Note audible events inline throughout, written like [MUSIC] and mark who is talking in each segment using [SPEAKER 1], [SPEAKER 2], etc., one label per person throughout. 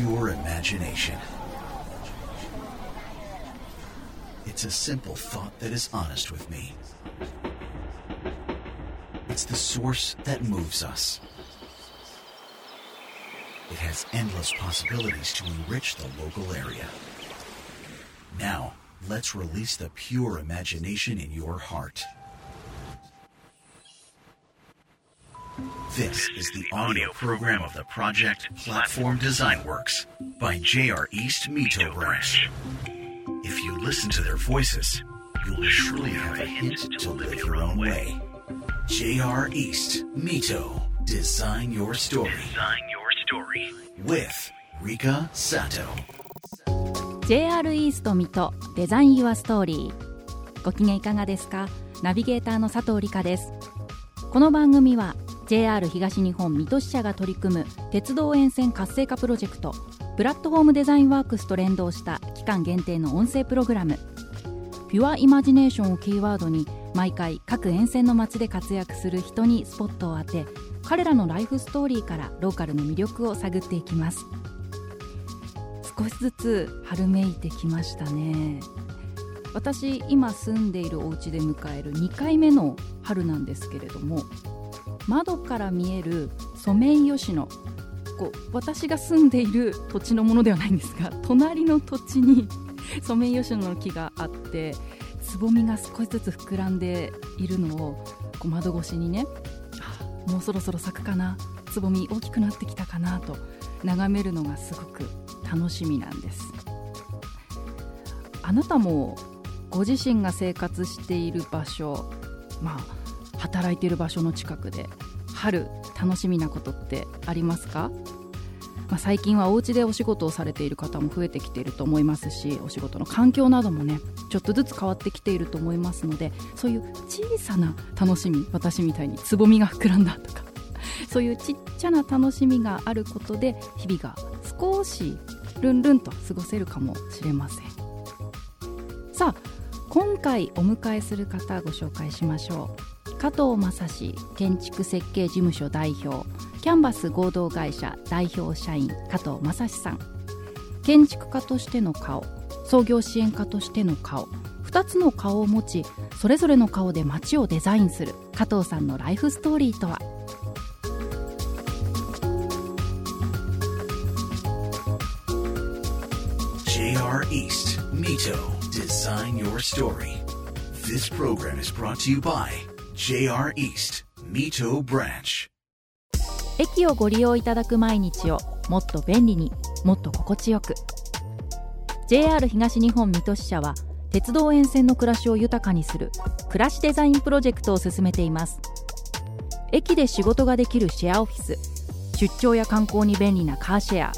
[SPEAKER 1] pure imagination. It's a simple thought that is honest with me. It's the source that moves us. It has endless possibilities to enrich the local area. Now, let's release the pure imagination in your heart. This is the audio program of the project Platform Design Works by JR East Mito Branch. If you listen to their voices, you will surely have a hint to live your own way. JR East Mito Design Your Story
[SPEAKER 2] Design your story.
[SPEAKER 1] with Rika Sato.
[SPEAKER 3] JR イースト水戸デザインユアストーリーご機嫌いかがですかナビゲーターの佐藤理香ですこの番組は JR 東日本水戸支社が取り組む鉄道沿線活性化プロジェクトプラットフォームデザインワークスと連動した期間限定の音声プログラムピュアイマジネーションをキーワードに毎回各沿線の街で活躍する人にスポットを当て彼らのライフストーリーからローカルの魅力を探っていきます。少しずつ春めいてきましたね。私今住んでいるお家で迎える2回目の春なんですけれども窓から見えるソメイヨシノ。こう私が住んでいる土地のものではないんですが [LAUGHS] 隣の土地にソメイヨシノの木があってつぼみが少しずつ膨らんでいるのをこう窓越しにねあ。もうそろそろ咲くかなつぼみ大きくなってきたかなと眺めるのがすごく楽しみなんです。あなたもご自身が生活している場所まあ働いてる場所の近くで春楽しみなことってありますか、まあ、最近はお家でお仕事をされている方も増えてきていると思いますしお仕事の環境などもねちょっとずつ変わってきていると思いますのでそういう小さな楽しみ私みたいにつぼみが膨らんだとか [LAUGHS] そういうちっちゃな楽しみがあることで日々が少しルンルンと過ごせるかもしれません。さあ今回お迎えする方ご紹介しましょう。加藤正史建築設計事務所代表キャンバス合同会社代表社員加藤正史さん建築家としての顔創業支援家としての顔2つの顔を持ちそれぞれの顔で街をデザインする加藤さんのライフストーリーとは
[SPEAKER 1] ？JR East Mito Design Your Story. This program is brought to you by JR East Mito Branch.
[SPEAKER 3] 駅をご利用いただく毎日をもっと便利にもっと心地よく。JR 東日本水戸支社は鉄道沿線の暮らしを豊かにする暮らしデザインプロジェクトを進めています。駅で仕事ができるシェアオフィス出張や観光に便利なカーシェア。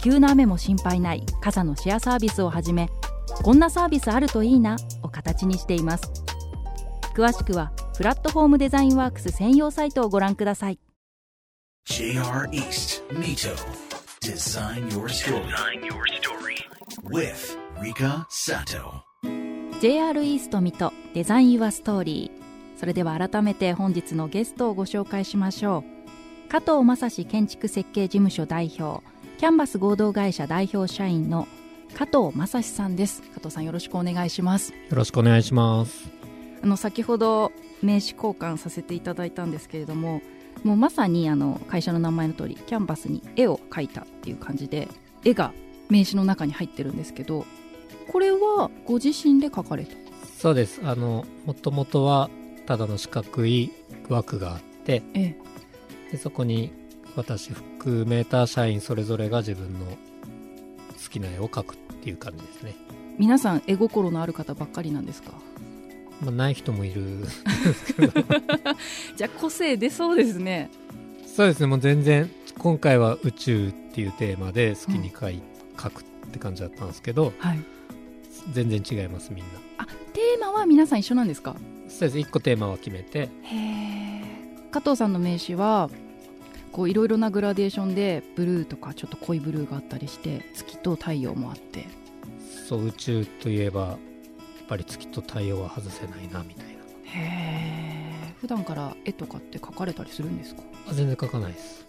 [SPEAKER 3] 急な雨も心配ない傘のシェアサービスをはじめこんなサービスあるといいなを形にしています。詳しくはプラットフォームデザインワークス専用サイトをご覧ください。
[SPEAKER 1] JR East Mito. Design Your Story.
[SPEAKER 2] Design your story.
[SPEAKER 1] with Rika Sato.
[SPEAKER 3] JR イースト水戸デザインユアストーリーそれでは改めて本日のゲストをご紹介しましょう。加藤正史建築設計事務所代表キャンバス合同会社代表社員の加藤正史さんです。加藤さんよろしくお願いします。
[SPEAKER 4] よろしくお願いします。
[SPEAKER 3] あの先ほど名刺交換させていただいたんですけれどももうまさにあの会社の名前の通りキャンバスに絵を描いたっていう感じで絵が名刺の中に入ってるんですけどこれはご自身で描かれた？
[SPEAKER 4] そうです。あの、もともとはただの四角い枠があって、
[SPEAKER 3] え
[SPEAKER 4] でそこに私含めた社員それぞれが自分の好きな絵を描くっていう感じですね。
[SPEAKER 3] 皆さん絵心のある方ばっかりなんですか？
[SPEAKER 4] まあ、ない人もいる。[LAUGHS]
[SPEAKER 3] じゃあ個性出そうですね
[SPEAKER 4] そうですね。もう全然、今回は宇宙っていうテーマで好きに描い、描くって感じだったんですけど、
[SPEAKER 3] はい
[SPEAKER 4] 全然違います、みんな。
[SPEAKER 3] あテーマは皆さん一緒なんですか？
[SPEAKER 4] そうです。一個テーマは決めて、
[SPEAKER 3] へえ加藤さんの名刺はこういろいろなグラデーションでブルーとかちょっと濃いブルーがあったりして月と太陽もあって
[SPEAKER 4] そう、宇宙といえば、ぱり月と太陽は外せないな、みたいな。
[SPEAKER 3] へえ普段から絵とかって描かれたりするんですか？
[SPEAKER 4] あ全然描かないです。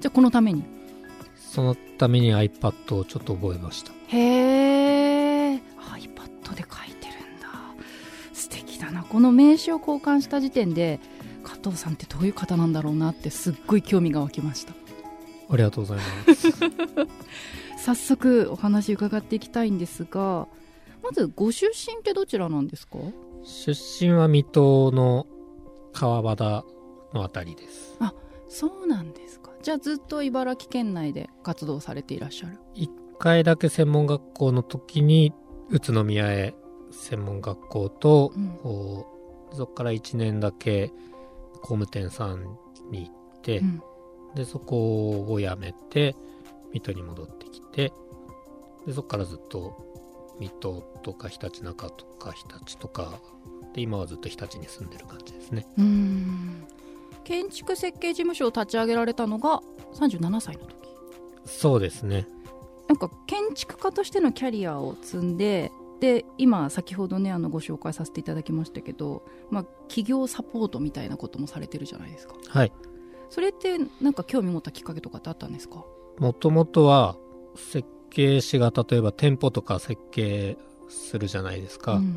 [SPEAKER 3] じゃあこのために？
[SPEAKER 4] そのために iPad をちょっと覚えました。
[SPEAKER 3] へえ iPad で書いてるんだ素敵だなこの名刺を交換した時点で加藤さんってどういう方なんだろうなってすっごい興味が湧きました
[SPEAKER 4] ありがとうございます。[LAUGHS]
[SPEAKER 3] 早速お話伺っていきたいんですがまずご出身ってどちらなんですか？
[SPEAKER 4] 出身は水戸の川端のあたりです。
[SPEAKER 3] そうなんですか。じゃあずっと茨城県内で活動されていらっしゃる。
[SPEAKER 4] 一回だけ専門学校の時に宇都宮へ専門学校と、
[SPEAKER 3] うん。
[SPEAKER 4] そこから1年だけ工務店さんに行って、
[SPEAKER 3] うん。
[SPEAKER 4] でそこを辞めて水戸に戻ってきてでそこからずっと水戸とかひたちなかとか日立とかで今はずっと日立に住んでる感じですね。
[SPEAKER 3] うーん。建築設計事務所を立ち上げられたのが37歳の時。
[SPEAKER 4] そうですね。
[SPEAKER 3] なんか建築家としてのキャリアを積んでで今先ほどねあのご紹介させていただきましたけど、まあ、企業サポートみたいなこともされてるじゃないですか。
[SPEAKER 4] はい。
[SPEAKER 3] それってなんか興味持ったきっかけとかってあったんですか？
[SPEAKER 4] もともとは設計士が例えば店舗とか設計するじゃないですか、
[SPEAKER 3] うん。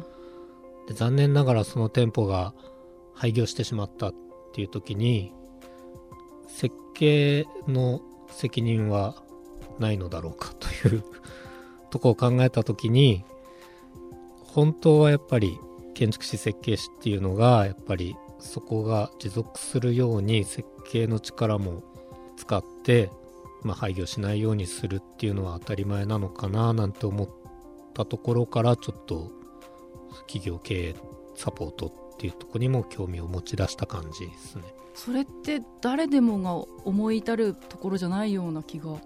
[SPEAKER 4] で残念ながらその店舗が廃業してしまったっていう時に設計の責任はないのだろうかというとこを考えた時に本当はやっぱり建築士設計士っていうのがやっぱりそこが持続するように設計の力も使って、まあ、廃業しないようにするっていうのは当たり前なのかななんて思ったところからちょっと企業経営サポートっていうところにも興味を持ち出した感じですね。
[SPEAKER 3] それって誰でもが思い至るところじゃないような気が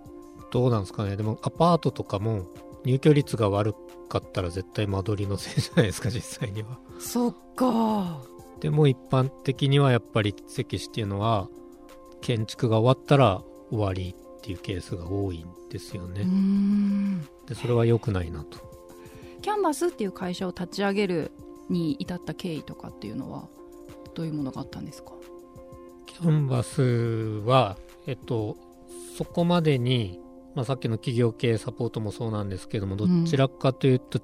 [SPEAKER 4] どうなんですかねでもアパートとかも入居率が悪かったら絶対間取りのせいじゃないですか実際には。
[SPEAKER 3] そっか
[SPEAKER 4] でも一般的にはやっぱり設計士っていうのは建築が終わったら終わりっていうケースが多いんですよね。
[SPEAKER 3] ん
[SPEAKER 4] でそれは良くないなと。
[SPEAKER 3] キャンバスっていう会社を立ち上げるに至った経緯とかっていうのはどういうものがあったんですか？
[SPEAKER 4] キャンバスは、えっと、そこまでに、まあ、さっきの企業経営サポートもそうなんですけども、どちらかというと、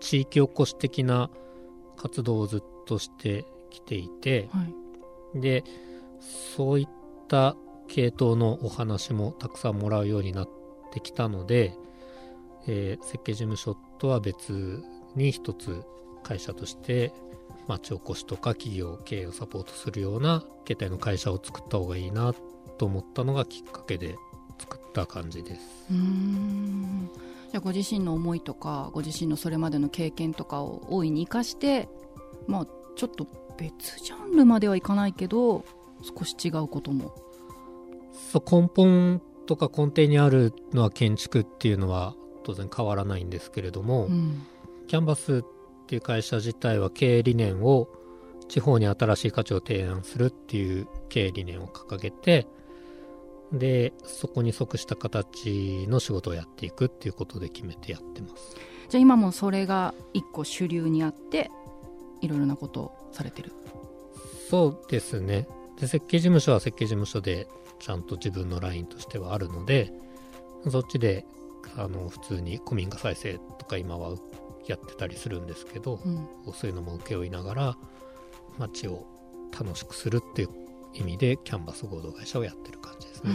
[SPEAKER 4] 地域おこし的な活動をずっとしてきていて、
[SPEAKER 3] はい
[SPEAKER 4] で、そういった系統のお話もたくさんもらうようになってきたので、えー設計事務所とは別に一つ会社として町おこしとか企業経営をサポートするような形態の会社を作った方がいいなと思ったのがきっかけで作った感じです。
[SPEAKER 3] うんじゃあご自身の思いとかご自身のそれまでの経験とかを大いに生かしてまあちょっと別ジャンルまではいかないけど少し違うことも
[SPEAKER 4] そう根本とか根底にあるのは建築っていうのは当然変わらないんですけれども、
[SPEAKER 3] うん。
[SPEAKER 4] キャンバスっていう会社自体は経営理念を地方に新しい価値を提案するっていう経営理念を掲げてでそこに即した形の仕事をやっていくっていうことで決めてやってます。
[SPEAKER 3] じゃあ今もそれが一個主流にあっていろいろなことをされてる。
[SPEAKER 4] そうですね。で設計事務所は設計事務所でちゃんと自分のラインとしてはあるのでそっちであの普通に古民家再生とか今はやってたりするんですけど、
[SPEAKER 3] うん
[SPEAKER 4] そういうのも請け負いながら街を楽しくするっていう意味でキャンバス合同会社をやってる感じですね。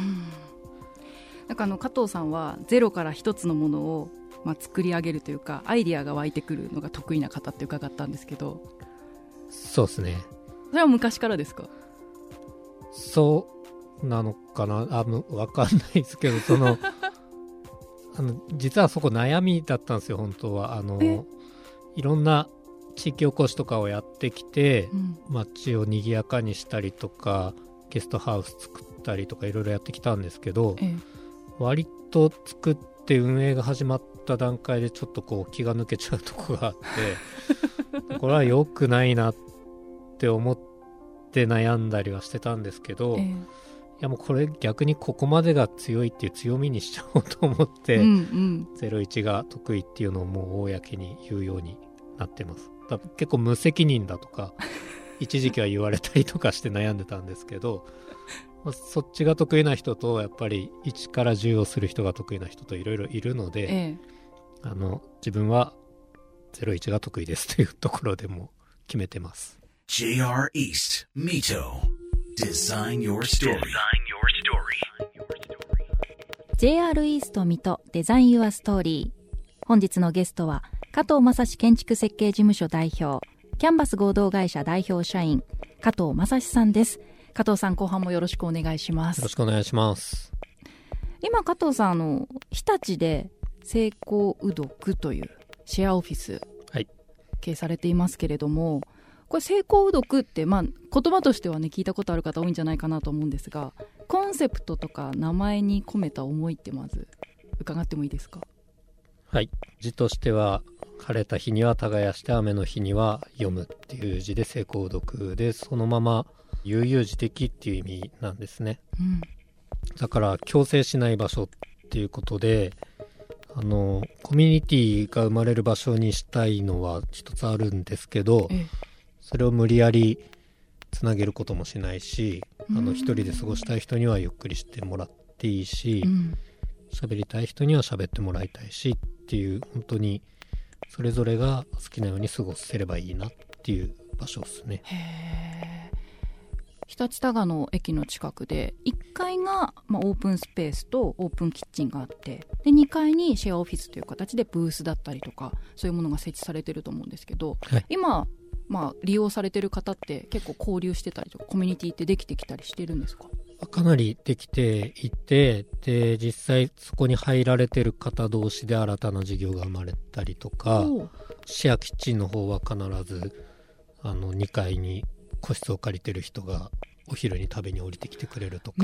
[SPEAKER 3] なんかあの加藤さんはゼロから一つのものを、まあ、作り上げるというかアイディアが湧いてくるのが得意な方って伺ったんですけど
[SPEAKER 4] そうですね。
[SPEAKER 3] それは昔からですか？
[SPEAKER 4] そうなのかな？あむわかんないですけど、その、[LAUGHS] あの、実はそこ悩みだったんですよ、本当は。あ
[SPEAKER 3] え？
[SPEAKER 4] の、いろんな地域おこしとかをやってきて、
[SPEAKER 3] うん。
[SPEAKER 4] 街を賑やかにしたりとか、ゲストハウス作ったりとかいろいろやってきたんですけど、
[SPEAKER 3] え
[SPEAKER 4] 割と作って運営が始まった段階でちょっとこう気が抜けちゃうとこがあって [LAUGHS] これは良くないなって思って悩んだりはしてたんですけど、やもうこれ逆にここまでが強いっていう強みにしちゃおうと思って、
[SPEAKER 3] えうんうん。
[SPEAKER 4] 01が得意っていうのをもう公に言うようになってます。だ結構無責任だとか [LAUGHS] 一時期は言われたりとかして悩んでたんですけど、まあそっちが得意な人とやっぱり1から10をする人が得意な人といろいろいるので、
[SPEAKER 3] ええ。
[SPEAKER 4] あの自分は01が得意ですというところでも決めてます。
[SPEAKER 1] JR East, Mito. Design your story.
[SPEAKER 2] Design your story.
[SPEAKER 3] JR イースト水戸デザインユアストーリー本日のゲストは加藤正史建築設計事務所代表キャンバス合同会社代表社員加藤正史さんです。加藤さん後半もよろしくお願いします。
[SPEAKER 4] よろしくお願いします。
[SPEAKER 3] 今加藤さんあの日立で成功うどくというシェアオフィス
[SPEAKER 4] はい。
[SPEAKER 3] 経営されていますけれどもこれ成功うどくって、まあ、言葉としてはね聞いたことある方多いんじゃないかなと思うんですがコンセプトとか名前に込めた思いってまず伺ってもいいですか？
[SPEAKER 4] はい。字としては晴れた日には耕して雨の日には読むっていう字で成功読でそのまま悠々自適っていう意味なんですね。
[SPEAKER 3] うん。
[SPEAKER 4] だから強制しない場所っていうことであのコミュニティが生まれる場所にしたいのは一つあるんですけど
[SPEAKER 3] え
[SPEAKER 4] それを無理やりつなげることもしないしあ
[SPEAKER 3] うん。
[SPEAKER 4] の一人で過ごしたい人にはゆっくりしてもらっていいし
[SPEAKER 3] うん。
[SPEAKER 4] 喋りたい人には喋ってもらいたいしっていう本当にそれぞれが好きなように過ごせればいいなっていう場所ですね。
[SPEAKER 3] へえ日立多賀の駅の近くで1階が、まあ、オープンスペースとオープンキッチンがあってで2階にシェアオフィスという形でブースだったりとかそういうものが設置されてると思うんですけど、
[SPEAKER 4] はい。
[SPEAKER 3] 今、まあ、利用されてる方って結構交流してたりとかコミュニティってできてきたりしてるんですか？
[SPEAKER 4] かなりできていてで実際そこに入られてる方同士で新たな事業が生まれたりとかシェアキッチンの方は必ずあの2階に個室を借りてる人がお昼に食べに降りてきてくれるとか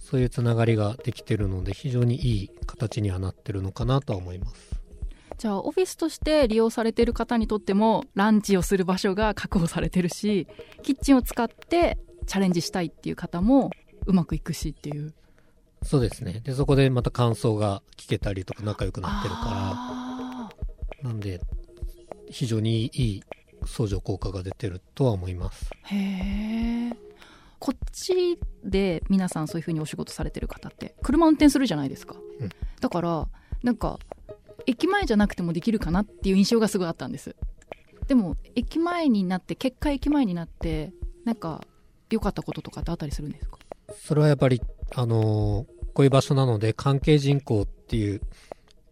[SPEAKER 4] そういうつながりができてるので非常にいい形にはなってるのかなとは思います
[SPEAKER 3] じゃあオフィスとして利用されてる方にとってもランチをする場所が確保されてるしキッチンを使ってチャレンジしたいっていう方もうまくいくしっていう。
[SPEAKER 4] そうですね。でそこでまた感想が聞けたりとか仲良くなってるか
[SPEAKER 3] あ
[SPEAKER 4] らなんで非常にいい相乗効果が出てるとは思います。
[SPEAKER 3] ーへえこっちで皆さんそういう風にお仕事されてる方って車運転するじゃないですか、
[SPEAKER 4] うん。
[SPEAKER 3] だからなんか駅前じゃなくてもできるかなっていう印象がすごいあったんです。でも駅前になって結果駅前になってなんか良かったこととかってあったりするんですか？
[SPEAKER 4] それはやっぱりあのーこういう場所なので関係人口っていう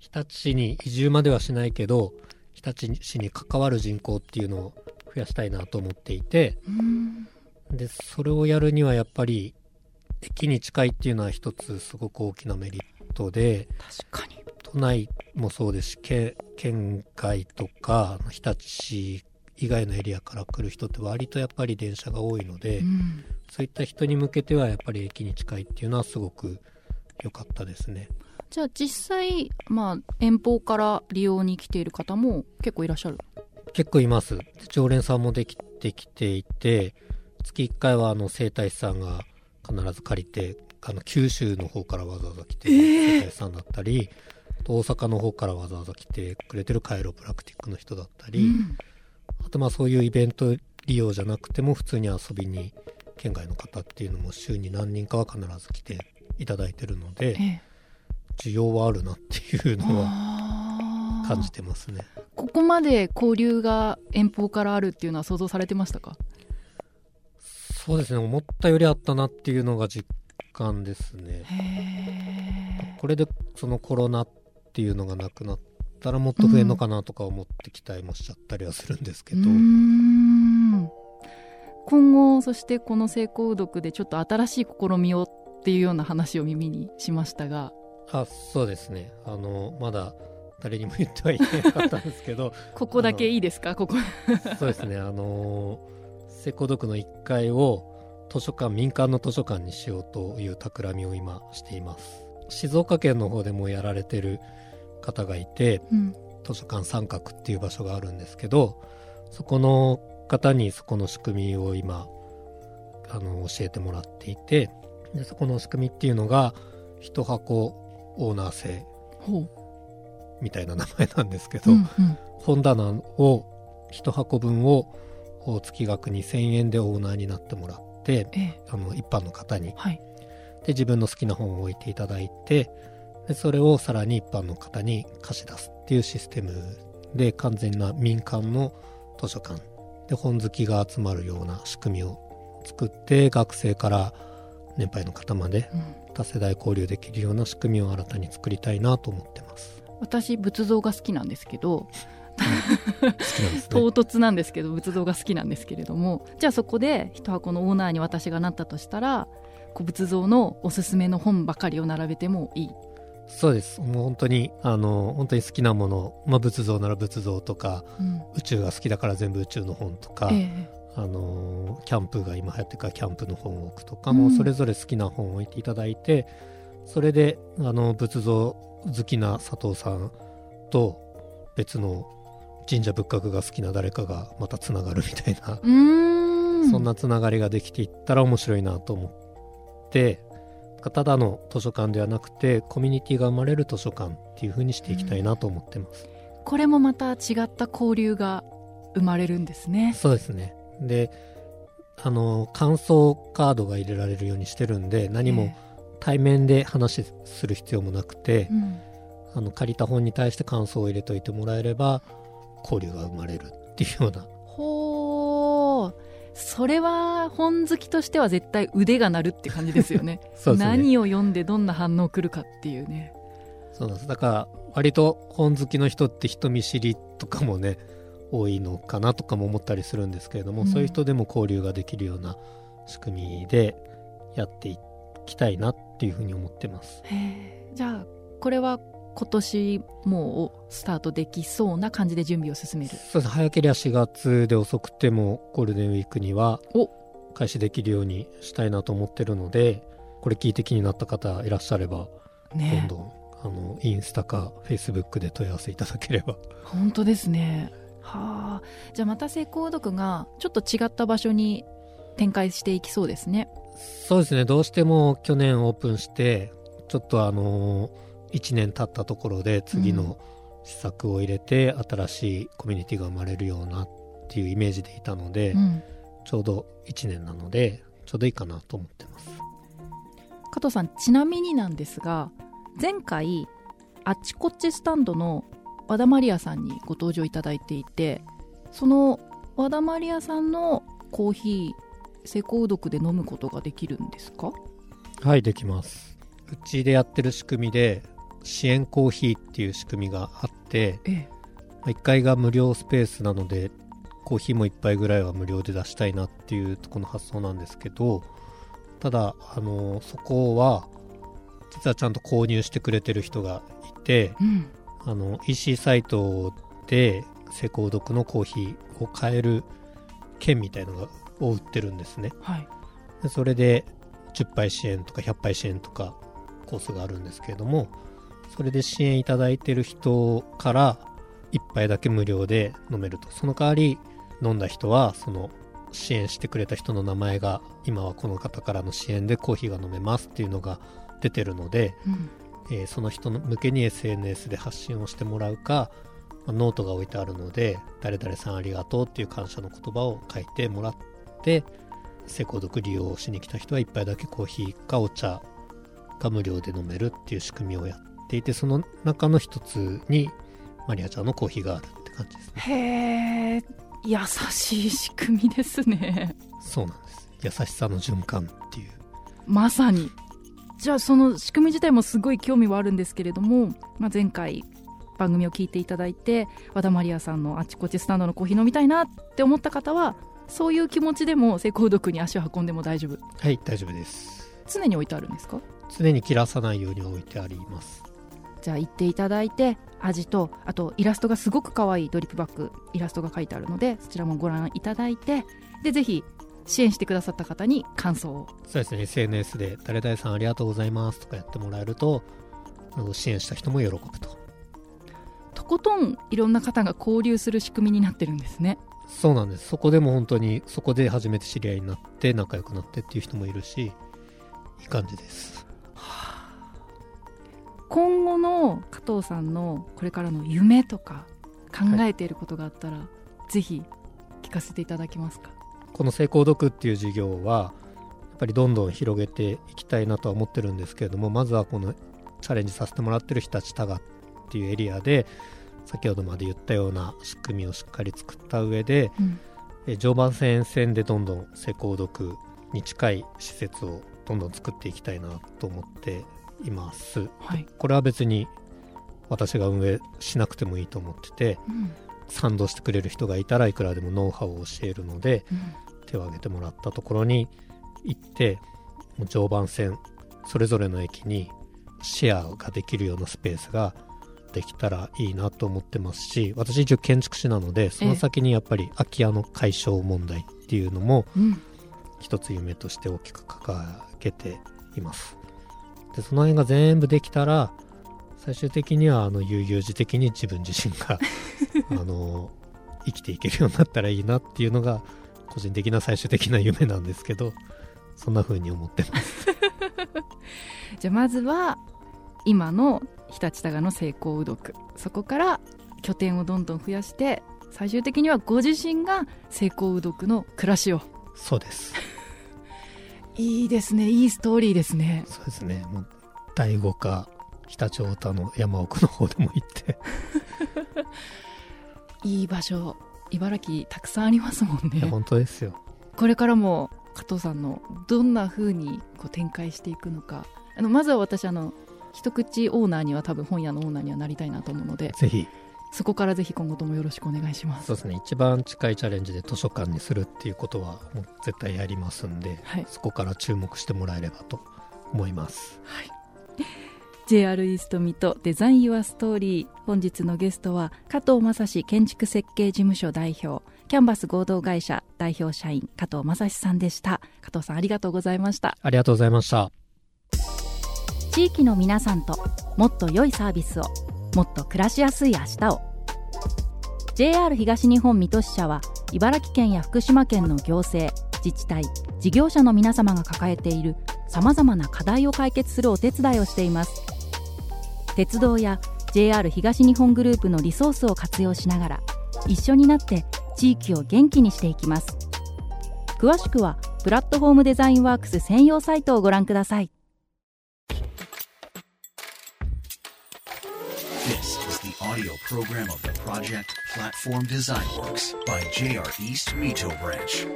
[SPEAKER 4] 日立市に移住まではしないけど日立市に関わる人口っていうのを増やしたいなと思っていて
[SPEAKER 3] うん。
[SPEAKER 4] でそれをやるにはやっぱり駅に近いっていうのは一つすごく大きなメリットで
[SPEAKER 3] 確かに
[SPEAKER 4] 都内もそうですし県県外とか日立市以外のエリアから来る人って割とやっぱり電車が多いので、
[SPEAKER 3] うん
[SPEAKER 4] そういった人に向けてはやっぱり駅に近いっていうのはすごく良かったですね。
[SPEAKER 3] じゃあ実際、まあ、遠方から利用に来ている方も結構いらっしゃる？
[SPEAKER 4] 結構います。常連さんもできてきていて、月1回はあの整体師さんが必ず借りて、あの九州の方からわざわざ来てる整体師さんだったり、あと大阪の方からわざわざ来てくれてるカイロプラクティックの人だったり、あとまあそういうイベント利用じゃなくても普通に遊びに県外の方っていうのも週に何人かは必ず来ていただいてるので
[SPEAKER 3] ええ。
[SPEAKER 4] 需要はあるなっていうのは感じてますね。
[SPEAKER 3] ここまで交流が遠方からあるっていうのは想像されてましたか？
[SPEAKER 4] そうですね。思ったよりあったなっていうのが実感ですね。これでそのコロナっていうのがなくなったらもっと増えるのかなとか思って期待もしちゃったりはするんですけど、
[SPEAKER 3] ん。今後そしてこの成功読でちょっと新しい試みをっていうような話を耳にしましたが。
[SPEAKER 4] あそうですね。あのまだ誰にも言ってはいけなかったんですけど。[LAUGHS]
[SPEAKER 3] ここだけいいですか？ここ。[LAUGHS]
[SPEAKER 4] そうですね。あの成功読の1階を図書館民間の図書館にしようという企みを今しています静岡県の方でもやられてる方がいて
[SPEAKER 3] うん。
[SPEAKER 4] 図書館三角っていう場所があるんですけどそこの方にそこの仕組みを今あの教えてもらっていてでそこの仕組みっていうのが一箱オーナー制
[SPEAKER 3] ほ
[SPEAKER 4] みたいな名前なんですけ
[SPEAKER 3] う、
[SPEAKER 4] ど、
[SPEAKER 3] うんうん。
[SPEAKER 4] 本棚を一箱分をを月額2000円でオーナーになってもらって
[SPEAKER 3] ええ。
[SPEAKER 4] あの一般の方に
[SPEAKER 3] はい
[SPEAKER 4] で自分の好きな本を置いていただいてでそれをさらに一般の方に貸し出すっていうシステムで完全な民間の図書館で本好きが集まるような仕組みを作って学生から年配の方まで
[SPEAKER 3] うん
[SPEAKER 4] 多世代交流できるような仕組みを新たに作りたいなと思ってます。
[SPEAKER 3] 私仏像が好きなんですけど
[SPEAKER 4] ね。[LAUGHS]
[SPEAKER 3] 唐突なんですけど仏像が好きなんですけれどもじゃあそこで一箱のオーナーに私がなったとしたらこう仏像のおすすめの本ばかりを並べてもいい。
[SPEAKER 4] そうです。もう本当に、あの、本当に好きなもの、まあ仏像なら仏像とか、
[SPEAKER 3] うん。
[SPEAKER 4] 宇宙が好きだから全部宇宙の本とか、
[SPEAKER 3] ええ。
[SPEAKER 4] あのキャンプが今流行ってるからキャンプの本を置くとか、
[SPEAKER 3] うん。
[SPEAKER 4] もうそれぞれ好きな本を置いていただいてそれであの仏像好きな佐藤さんと別の神社仏閣が好きな誰かがまたつながるみたいな、そんなつながりができていったら面白いなと思ってただの図書館ではなくてコミュニティが生まれる図書館っていう風にしていきたいなと思ってます。
[SPEAKER 3] これもまた違った交流が生まれるんですね
[SPEAKER 4] そうですね。で、あの、感想カードが入れられるようにしてるんで、何も対面で話する必要もなくて
[SPEAKER 3] ええ、うん
[SPEAKER 4] あの、借りた本に対して感想を入れといてもらえれば、交流が生まれるっていうような。
[SPEAKER 3] それは本好きとしては絶対腕が鳴るって感じですよね [LAUGHS]
[SPEAKER 4] ね。
[SPEAKER 3] 何を読んでどんな反応来るかっていうね
[SPEAKER 4] そうなんです。だから、割と本好きの人って人見知りとかもね、多いのかなとかも思ったりするんですけれども、
[SPEAKER 3] うん
[SPEAKER 4] そういう人でも交流ができるような仕組みでやっていきたいなっていうふうに思ってます。
[SPEAKER 3] じゃあこれは今年もうスタートできそうな感じで準備を進める。
[SPEAKER 4] そうです早ければ4月で遅くてもゴールデンウィークには
[SPEAKER 3] お。
[SPEAKER 4] 開始できるようにしたいなと思ってるのでこれ聞いて気になった方いらっしゃればど
[SPEAKER 3] ね
[SPEAKER 4] んどんあのインスタかフェイスブックで問い合わせいただければ。
[SPEAKER 3] 本当ですね。はあ。じゃあまた成功読がちょっと違った場所に展開していきそうですね。
[SPEAKER 4] そうですね。どうしても去年オープンしてちょっとあの1年経ったところで次の施策を入れて新しいコミュニティが生まれるようなっていうイメージでいたので、
[SPEAKER 3] うん。
[SPEAKER 4] ちょうど1年なのでちょうどいいかなと思ってます。
[SPEAKER 3] 加藤さんちなみになんですが前回あっちこっちスタンドの和田マリアさんにご登場いただいていてその和田マリアさんのコーヒー成功読で飲むことができるんですか？
[SPEAKER 4] はい、できます。うちでやってる仕組みで、支援コーヒーっていう仕組みがあって、
[SPEAKER 3] ええ。
[SPEAKER 4] 1階が無料スペースなので、コーヒーも1杯ぐらいは無料で出したいなっていうとこの発想なんですけど、ただ、あの、そこは、実はちゃんと購入してくれてる人がいて、
[SPEAKER 3] うん。
[SPEAKER 4] あの、EC サイトで、セコードクのコーヒーを買える券みたいのが、を売ってるんですね。
[SPEAKER 3] はい。
[SPEAKER 4] でそれで10杯支援とか100杯支援とかコースがあるんですけれどもそれで支援いただいてる人から1杯だけ無料で飲めると。その代わり飲んだ人はその支援してくれた人の名前が今はこの方からの支援でコーヒーが飲めますっていうのが出てるので、
[SPEAKER 3] うん。
[SPEAKER 4] えーその人の向けに SNS で発信をしてもらうか、まあノートが置いてあるので誰々さんありがとうっていう感謝の言葉を書いてもらってセコ読利用しに来た人は1杯だけコーヒーかお茶が無料で飲めるっていう仕組みをやっていてその中の一つにマリアちゃんのコーヒーがあるって感じですね。
[SPEAKER 3] へえ優しい仕組みですね。
[SPEAKER 4] そうなんです。優しさの循環っていう。
[SPEAKER 3] まさに。じゃあその仕組み自体もすごい興味はあるんですけれども、まあ、前回番組を聞いていただいて和田マリアさんのあちこちスタンドのコーヒー飲みたいなって思った方はそういう気持ちでも成功読に足を運んでも大丈夫。
[SPEAKER 4] はい大丈夫です。
[SPEAKER 3] 常に置いてあるんですか？
[SPEAKER 4] 常に切らさないように置いてあります
[SPEAKER 3] じゃあ行っていただいて味とあとイラストがすごく可愛いドリップバッグイラストが書いてあるのでそちらもご覧いただいてでぜひ支援してくださった方に感想を。
[SPEAKER 4] そうですね。SNS で誰々さんありがとうございますとかやってもらえると支援した人も喜ぶと。
[SPEAKER 3] とことんいろんな方が交流する仕組みになってるんですね。
[SPEAKER 4] そうなんです。そこでも本当にそこで初めて知り合いになって仲良くなってっていう人もいるしいい感じです
[SPEAKER 3] 今後の加藤さんのこれからの夢とか考えていることがあったら、ぜひ聞聞かせていただけますか？
[SPEAKER 4] この成功読っていう事業はやっぱりどんどん広げていきたいなとは思ってるんですけれどもまずはこのチャレンジさせてもらってる日立多賀っていうエリアで先ほどまで言ったような仕組みをしっかり作った上で、
[SPEAKER 3] うん。
[SPEAKER 4] え常磐線沿線でどんどん施工読に近い施設をどんどん作っていきたいなと思っています。
[SPEAKER 3] はい、
[SPEAKER 4] これは別に私が運営しなくてもいいと思ってて
[SPEAKER 3] うん。
[SPEAKER 4] 賛同してくれる人がいたらいくらでもノウハウを教えるので
[SPEAKER 3] うん。
[SPEAKER 4] 手を挙げてもらったところに行ってもう常磐線それぞれの駅にシェアができるようなスペースができたらいいなと思ってますし私一応建築士なのでその先にやっぱり空き家の解消問題っていうのも
[SPEAKER 3] うん。
[SPEAKER 4] 一つ夢として大きく掲げていますでその辺が全部できたら最終的にはあの悠々自適に自分自身が [LAUGHS] あの生きていけるようになったらいいなっていうのが個人的な最終的な夢なんですけどそんな風に思ってます。[LAUGHS]
[SPEAKER 3] じゃあまずは今の日立多賀の成功うどく。そこから拠点をどんどん増やして最終的にはご自身が成功うどくの暮らしを。
[SPEAKER 4] そうです
[SPEAKER 3] いいですね。いいストーリーですね。
[SPEAKER 4] そうですね。もう第五か常陸太田の山奥の方でも行って。[LAUGHS]
[SPEAKER 3] いい場所。茨城たくさんありますもんね。
[SPEAKER 4] 本当ですよ。
[SPEAKER 3] これからも加藤さんのどんな風にこう展開していくのか。あのまずは私あの一口オーナーには多分本屋のオーナーにはなりたいなと思うので。
[SPEAKER 4] ぜひ
[SPEAKER 3] そこからぜひ今後ともよろしくお願いします。
[SPEAKER 4] そうですね。一番近いチャレンジで図書館にするっていうことはもう絶対やりますんで
[SPEAKER 3] はい。
[SPEAKER 4] そこから注目してもらえればと思います。
[SPEAKER 3] JR イーストミとデザインユアストーリー。本日のゲストは加藤正史建築設計事務所代表キャンバス合同会社代表社員加藤正史さんでした。加藤さんありがとうございました。
[SPEAKER 4] ありがとうございました。
[SPEAKER 3] 地域の皆さんともっと良いサービスをもっと暮らしやすい明日を。JR 東日本水戸支社は茨城県や福島県の行政自治体事業者の皆様が抱えているさまざまな課題を解決するお手伝いをしています。鉄道や JR 東日本グループのリソースを活用しながら一緒になって地域を元気にしていきます。詳しくはプラットフォームデザインワークス専用サイトをご覧ください。
[SPEAKER 1] Audio program of the project Platform Design Works by JR East Mito Branch.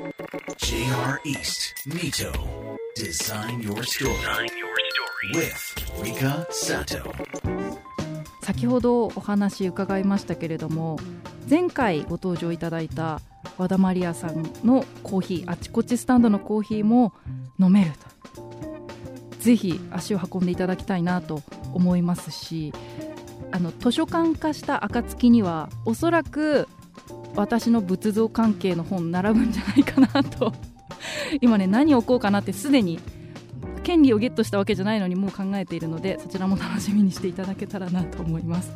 [SPEAKER 1] JR East Mito. Design your story
[SPEAKER 2] Design your story.
[SPEAKER 1] with Rika Sato.
[SPEAKER 3] 先ほどお話伺いましたけれども前回ご登場いただいた和田マリアさんのコーヒーあちこちスタンドのコーヒーも飲めるとぜひ足を運んでいただきたいなと思いますしあの図書館化した暁にはおそらく私の仏像関係の本並ぶんじゃないかなと今ね何を置こうかなってすでに権利をゲットしたわけじゃないのにもう考えているのでそちらも楽しみにしていただけたらなと思います。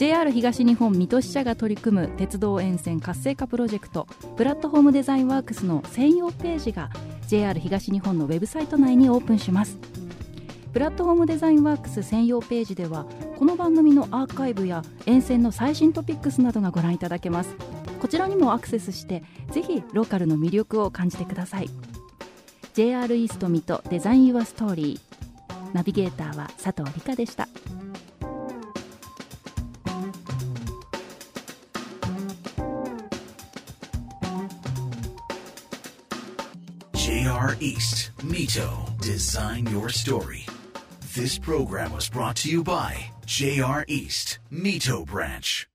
[SPEAKER 3] JR 東日本水戸支社が取り組む鉄道沿線活性化プロジェクトプラットフォームデザインワークスの専用ページが JR 東日本のウェブサイト内にオープンします。プラットフォームデザインワークス専用ページではこの番組のアーカイブや沿線の最新トピックスなどがご覧いただけますこちらにもアクセスしてぜひローカルの魅力を感じてください JR イースト水戸デザインユアストーリーナビゲーターは佐藤理香でした
[SPEAKER 1] JR East Mito. Design your story. This program was brought to you by JR East Mito Branch.